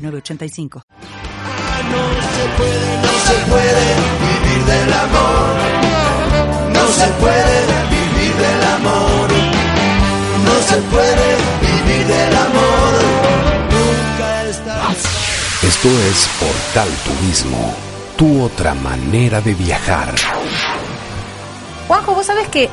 906985. No se puede, no se puede vivir del amor. No se puede vivir del amor. No se puede vivir del amor. Nunca está. Esto es Portal Turismo, tu otra manera de viajar. Juanjo, vos sabés que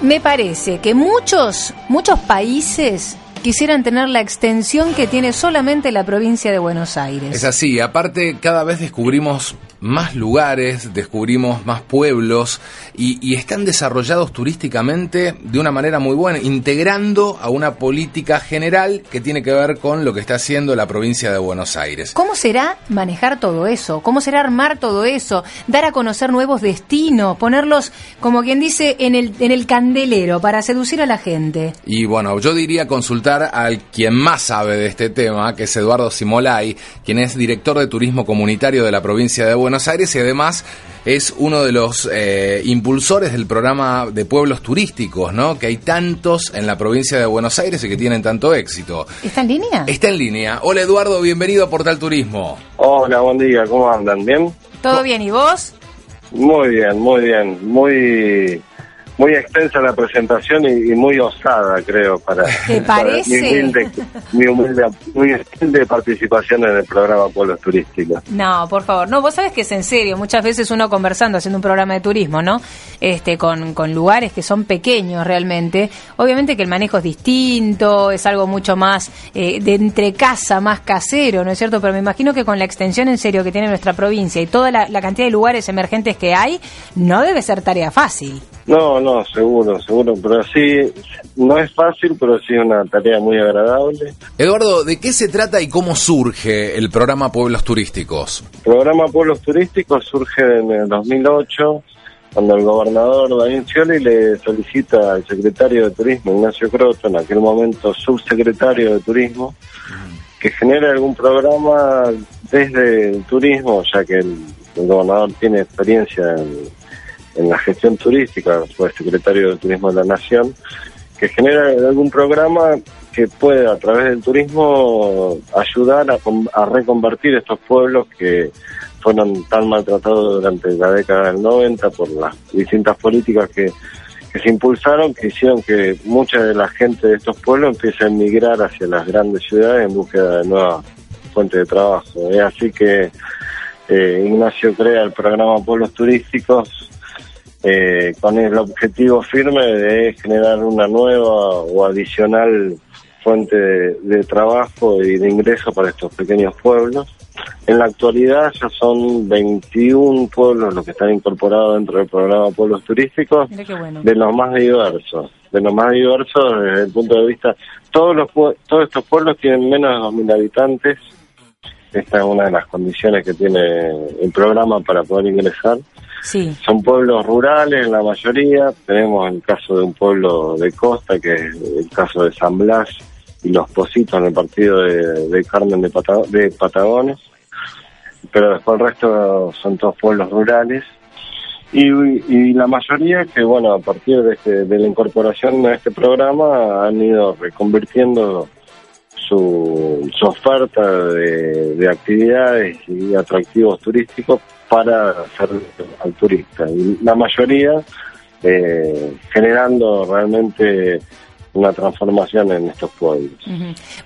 me parece que muchos, muchos países quisieran tener la extensión que tiene solamente la provincia de Buenos Aires. Es así, aparte cada vez descubrimos más lugares, descubrimos más pueblos y, y, están desarrollados turísticamente de una manera muy buena, integrando a una política general que tiene que ver con lo que está haciendo la provincia de Buenos Aires. ¿Cómo será manejar todo eso? ¿Cómo será armar todo eso? Dar a conocer nuevos destinos, ponerlos, como quien dice, en el, en el candelero para seducir a la gente. Y bueno, yo diría consultar al quien más sabe de este tema, que es Eduardo Simolay, quien es director de turismo comunitario de la provincia de Buenos Aires y además es uno de los eh, impulsores del programa de pueblos turísticos, ¿no? Que hay tantos en la provincia de Buenos Aires y que tienen tanto éxito. ¿Está en línea? Está en línea. Hola Eduardo, bienvenido a Portal Turismo. Hola, buen día, ¿cómo andan? ¿Bien? ¿Todo bien? ¿Y vos? Muy bien, muy bien. Muy muy extensa la presentación y, y, muy osada, creo, para. Para mi, humilde, mi, humilde, muy humilde participación en el programa Pueblos Turísticos. No, por favor. No, vos sabés que es en serio. Muchas veces uno conversando, haciendo un programa de turismo, ¿no? Este, con, con lugares que son pequeños realmente. Obviamente que el manejo es distinto, es algo mucho más eh, de entre casa, más casero, ¿no es cierto? Pero me imagino que con la extensión en serio que tiene nuestra provincia y toda la, la cantidad de lugares emergentes que hay, no debe ser tarea fácil. No, no, seguro, seguro, pero sí, no es fácil, pero sí una tarea muy agradable. Eduardo, ¿de qué se trata y cómo surge el programa Pueblos Turísticos? El programa Pueblos Turísticos surge en el 2008, cuando el gobernador David Scioli le solicita al secretario de Turismo, Ignacio Croto, en aquel momento subsecretario de Turismo, que genere algún programa desde el turismo, ya que el, el gobernador tiene experiencia en en la gestión turística, fue secretario de Turismo de la Nación, que genera algún programa que pueda a través del turismo ayudar a, reconvertir estos pueblos que fueron tan maltratados durante la década del 90 por las distintas políticas que, que se impulsaron, que hicieron que mucha de la gente de estos pueblos empiece a emigrar hacia las grandes ciudades en búsqueda de nuevas fuentes de trabajo. Es así que eh, Ignacio crea el programa Pueblos Turísticos eh, con el objetivo firme de generar una nueva o adicional fuente de, de, trabajo y de ingreso para estos pequeños pueblos. En la actualidad ya son 21 pueblos los que están incorporados dentro del programa Pueblos Turísticos, bueno. de los más diversos, de los más diversos desde el punto de vista, todos los todos estos pueblos tienen menos de 2.000 habitantes, esta es una de las condiciones que tiene el programa para poder ingresar. Sí. Son pueblos rurales la mayoría. Tenemos el caso de un pueblo de costa, que es el caso de San Blas y Los Positos en el partido de, de Carmen de, Pata, de, Patagones. Pero después el resto son todos pueblos rurales. Y, y la mayoría que, bueno, a partir de, este, de la incorporación a este programa han ido reconvirtiendo su, su oferta de, de actividades y atractivos turísticos para hacer al turista. Y la mayoría eh, generando realmente una transformación en estos pueblos.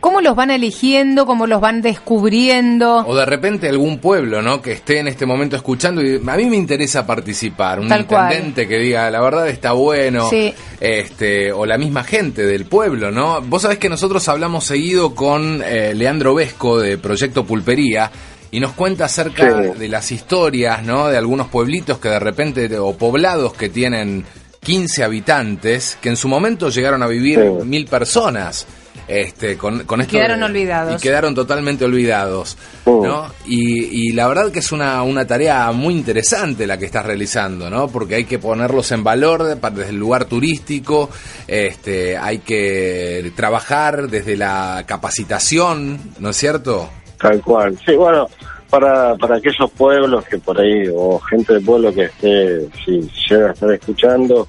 ¿Cómo los van eligiendo? ¿Cómo los van descubriendo? O de repente algún pueblo, ¿no? Que esté en este momento escuchando y a mí me interesa participar. Un Tal intendente cual. que diga, la verdad está bueno. Sí. Este, o la misma gente del pueblo, ¿no? Vos sabés que nosotros hablamos seguido con eh, Leandro Vesco de Proyecto Pulpería y nos cuenta acerca Sí. de las historias, ¿no? De algunos pueblitos que de repente, o poblados que tienen 15 habitantes, que en su momento llegaron a vivir Sí. mil personas. este, con, con esto Quedaron de- olvidados. Y quedaron totalmente olvidados. ¿no? Y, y la verdad que es una, una tarea muy interesante la que estás realizando, ¿no? Porque hay que ponerlos en valor desde el lugar turístico, este, hay que trabajar desde la capacitación, ¿no es cierto? Tal cual. Sí, bueno, para, para aquellos pueblos que por ahí, o gente del pueblo que esté, si llega a estar escuchando,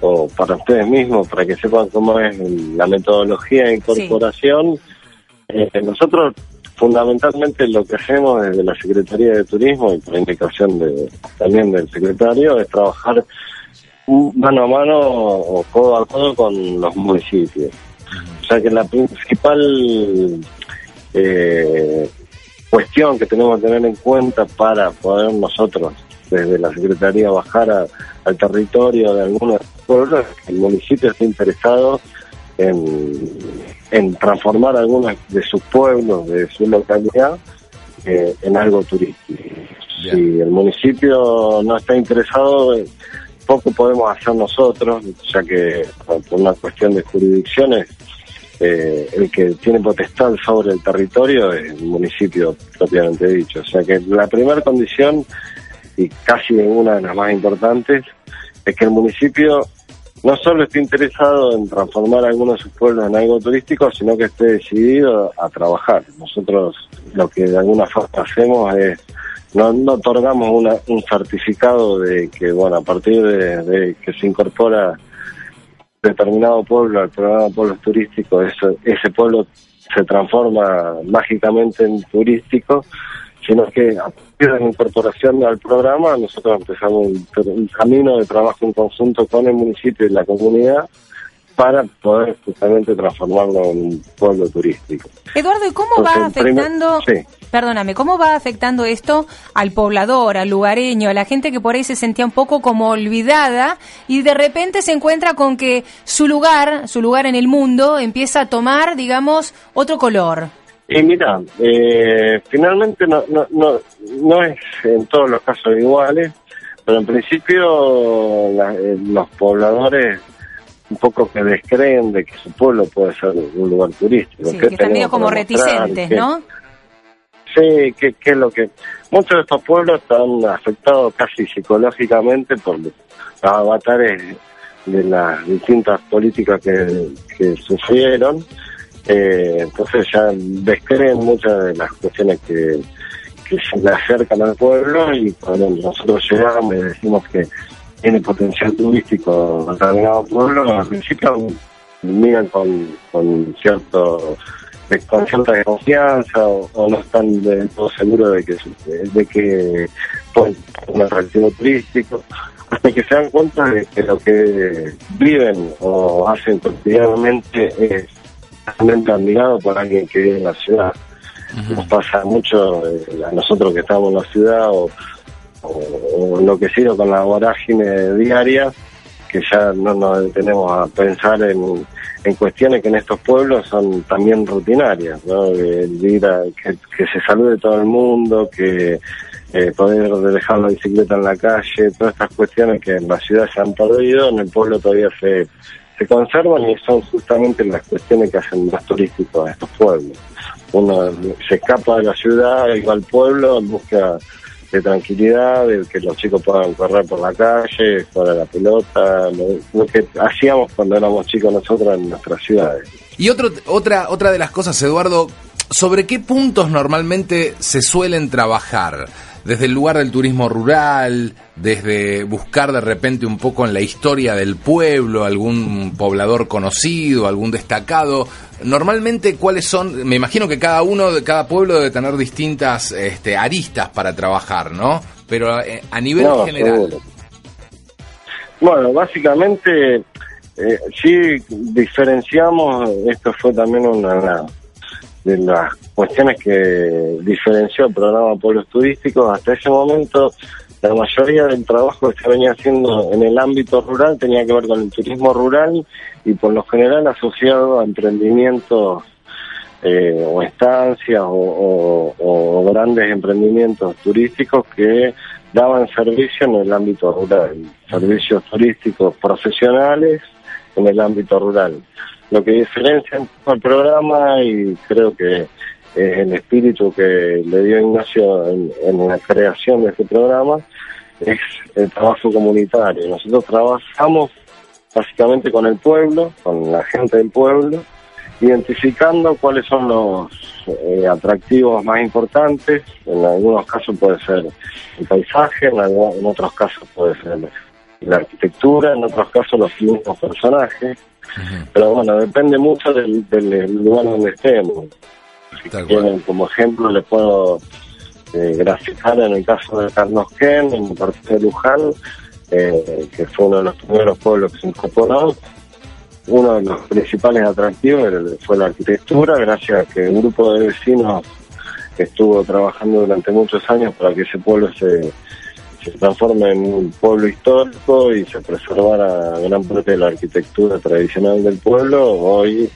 o para ustedes mismos, para que sepan cómo es la metodología de incorporación, eh, nosotros fundamentalmente lo que hacemos desde la Secretaría de Turismo y por indicación de, también del secretario es trabajar mano a mano o codo a codo con los municipios. O sea que la principal eh, cuestión que tenemos que tener en cuenta para poder nosotros desde la Secretaría bajar a- al territorio de algunos pueblos es que el municipio esté interesado en, en transformar algunos de sus pueblos, de su localidad, eh, en algo turístico. Bien. Si el municipio no está interesado, eh, poco podemos hacer nosotros, ya que por una cuestión de jurisdicciones, eh, el que tiene potestad sobre el territorio es el municipio propiamente dicho. O sea que la primera condición, y casi una de las más importantes, es que el municipio no solo esté interesado en transformar algunos de sus pueblos en algo turístico, sino que esté decidido a trabajar. Nosotros lo que de alguna forma hacemos es, no, no otorgamos una- un certificado de que, bueno, a partir de, de que se incorpora determinado pueblo al programa pueblos turísticos, eso- ese pueblo se transforma mágicamente en turístico, sino que a partir de la incorporación al programa nosotros empezamos un, un camino de trabajo en conjunto con el municipio y la comunidad para poder justamente transformarlo en un pueblo turístico. Eduardo, ¿y cómo Entonces, va primer- afectando, sí. perdóname, cómo va afectando esto al poblador, al lugareño, a la gente que por ahí se sentía un poco como olvidada y de repente se encuentra con que su lugar, su lugar en el mundo empieza a tomar, digamos, otro color? Y mira, eh, finalmente no, no, no, no es en todos los casos iguales, pero en principio la- eh, los pobladores un poco que descreen de que su pueblo puede ser un lugar turístico. Sí, ¿Qué que están medio como reticentes, ¿Qué- ¿no? Sí, que, que lo que... Muchos de estos pueblos están afectados casi psicológicamente por los avatares de las distintas políticas que, que sufrieron. Eh, entonces ya descreen muchas de las cuestiones que, que se le acercan al pueblo y cuando nosotros llegamos y decimos que tiene potencial turístico determinado pueblo, al principio miran con, con cierto de- con cierta desconfianza o, o no están del todo seguros de que de que puede ser un atractivo turístico hasta que se dan cuenta de que lo que viven o hacen cotidianamente es realmente admirado por alguien que vive en la ciudad. Nos pasa mucho eh, a nosotros que estamos en la ciudad o, o, o enloquecidos con la vorágine diaria que ya no nos detenemos a pensar en, en cuestiones que en estos pueblos son también rutinarias, ¿no? El ir a- que, se salude todo el mundo, que eh, poder dejar la bicicleta en la calle, todas estas cuestiones que en la ciudad se han perdido, en el pueblo todavía se, se conservan y son justamente las cuestiones que hacen más turísticos a estos pueblos. Uno se escapa de la ciudad va al pueblo busca de tranquilidad, de que los chicos puedan correr por la calle, jugar a la pelota, lo, lo que hacíamos cuando éramos chicos nosotros en nuestras ciudades. Y otro, otra, otra de las cosas, Eduardo, ¿sobre qué puntos normalmente se suelen trabajar? Desde el lugar del turismo rural, desde buscar de repente un poco en la historia del pueblo, algún poblador conocido, algún destacado. Normalmente, ¿cuáles son? Me imagino que cada uno, de cada pueblo debe tener distintas este, aristas para trabajar, ¿no? Pero eh, a nivel No, general. seguro. Bueno, básicamente, eh, sí diferenciamos, esto fue también una de las cuestiones que diferenció el programa Pueblos Turísticos. Hasta ese momento, la mayoría del trabajo que se venía haciendo en el ámbito rural tenía que ver con el turismo rural y por lo general asociado a emprendimientos eh, o estancias o, o- o grandes emprendimientos turísticos que daban servicio en el ámbito rural, servicios turísticos profesionales en el ámbito rural. Lo que diferencia el programa y creo que es el espíritu que le dio Ignacio en, en la creación de este programa es el trabajo comunitario. Nosotros trabajamos básicamente con el pueblo, con la gente del pueblo, identificando cuáles son los eh, atractivos más importantes. En algunos casos puede ser el paisaje, en, otros casos puede ser la arquitectura, en otros casos los mismos personajes. Pero bueno, depende mucho del, del lugar donde estemos. Si Tal quieren, como ejemplo, le puedo eh, graficar en el caso de Carlos Ken, en el partido de Luján, eh, que fue uno de los primeros pueblos que se incorporó. Uno de los principales atractivos fue la arquitectura, gracias a que un grupo de vecinos estuvo trabajando durante muchos años para que ese pueblo se, se transforme en un pueblo histórico y se preservara gran parte de la arquitectura tradicional del pueblo. Hoy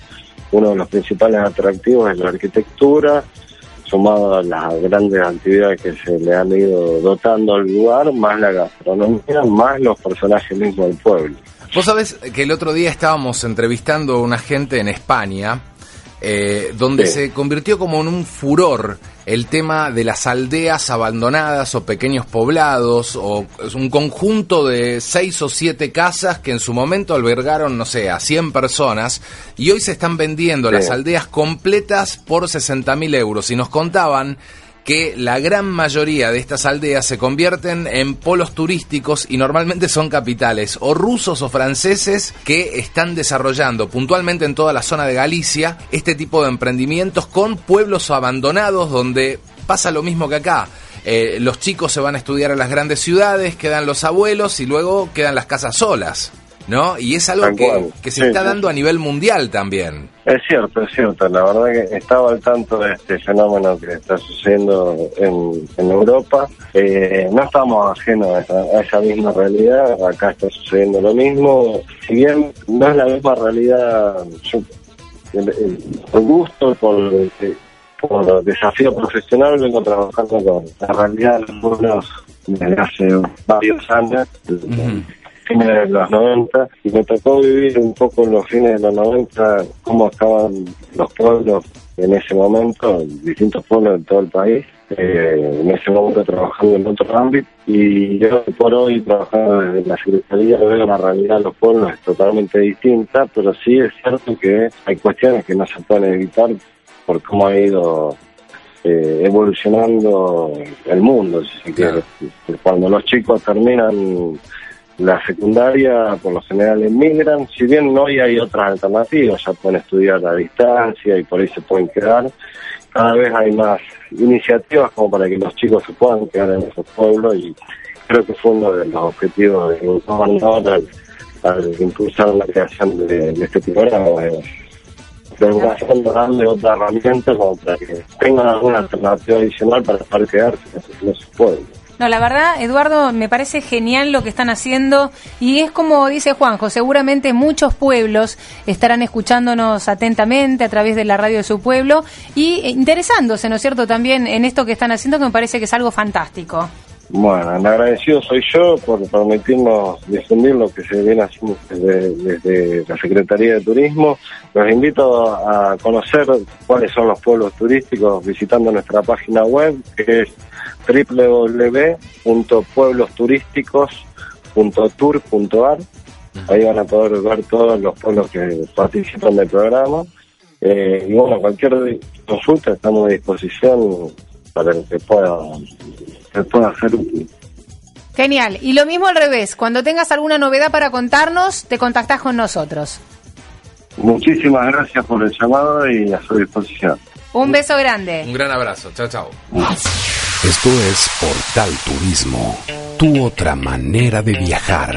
uno de los principales atractivos es la arquitectura, sumado a las grandes actividades que se le han ido dotando al lugar, más la gastronomía, más los personajes mismos del pueblo. Vos sabés que el otro día estábamos entrevistando a una gente en España, eh, donde Sí. se convirtió como en un furor el tema de las aldeas abandonadas o pequeños poblados, o es un conjunto de seis o siete casas que en su momento albergaron, no sé, a 100 personas, y hoy se están vendiendo Sí. las aldeas completas por 60 mil euros. Y nos contaban que la gran mayoría de estas aldeas se convierten en polos turísticos y normalmente son capitales o rusos o franceses que están desarrollando puntualmente en toda la zona de Galicia este tipo de emprendimientos con pueblos abandonados donde pasa lo mismo que acá. Eh, los chicos se van a estudiar a las grandes ciudades, quedan los abuelos y luego quedan las casas solas, ¿no? Y es algo que, que se Sí, está dando a nivel mundial también. Es cierto, es cierto. La verdad que estaba al tanto de este fenómeno que está sucediendo en, en Europa. Eh, no estamos ajenos a esa, a esa misma realidad. Acá está sucediendo lo mismo. Si bien no es la misma realidad, yo, el, gusto, por, eh, por desafío profesional, vengo trabajando con la realidad de los pueblos desde hace varios años fines de los 90 y me tocó vivir un poco en los fines de los 90 cómo estaban los pueblos en ese momento, distintos pueblos de todo el país. Eh, en ese momento trabajando en otro ámbito y yo por hoy trabajando desde la Secretaría veo la realidad de los pueblos es totalmente distinta, pero sí es cierto que hay cuestiones que no se pueden evitar por cómo ha ido eh, evolucionando el mundo, si se quiere. Cuando los chicos terminan la secundaria, por lo general emigran, si bien hoy hay otras alternativas, ya pueden estudiar a distancia y por ahí se pueden quedar, cada vez hay más iniciativas como para que los chicos se puedan quedar en esos pueblos y creo que fue uno de los objetivos del gobernador al, al impulsar la creación de, de este programa. eh, de darle otra herramienta como para que tengan alguna alternativa adicional para poder quedarse en esos pueblos. No, la verdad, Eduardo, me parece genial lo que están haciendo y es como dice Juanjo, seguramente muchos pueblos estarán escuchándonos atentamente a través de la radio de su pueblo y eh, interesándose, ¿no es cierto?, también en esto que están haciendo que me parece que es algo fantástico. Bueno, agradecido soy yo por permitirnos difundir lo que se viene haciendo desde, desde la Secretaría de Turismo. Los invito a conocer cuáles son los pueblos turísticos visitando nuestra página web, que es www.pueblosturísticos.tour.ar. Ahí van a poder ver todos los pueblos que participan del programa. Eh, y bueno, cualquier consulta estamos a disposición para que pueda, que pueda ser útil. Genial. Y lo mismo al revés, cuando tengas alguna novedad para contarnos, te contactás con nosotros. Muchísimas gracias por el llamado y a su disposición. Un beso grande. Un gran abrazo. Chao, chao. Esto es Portal Turismo, tu otra manera de viajar.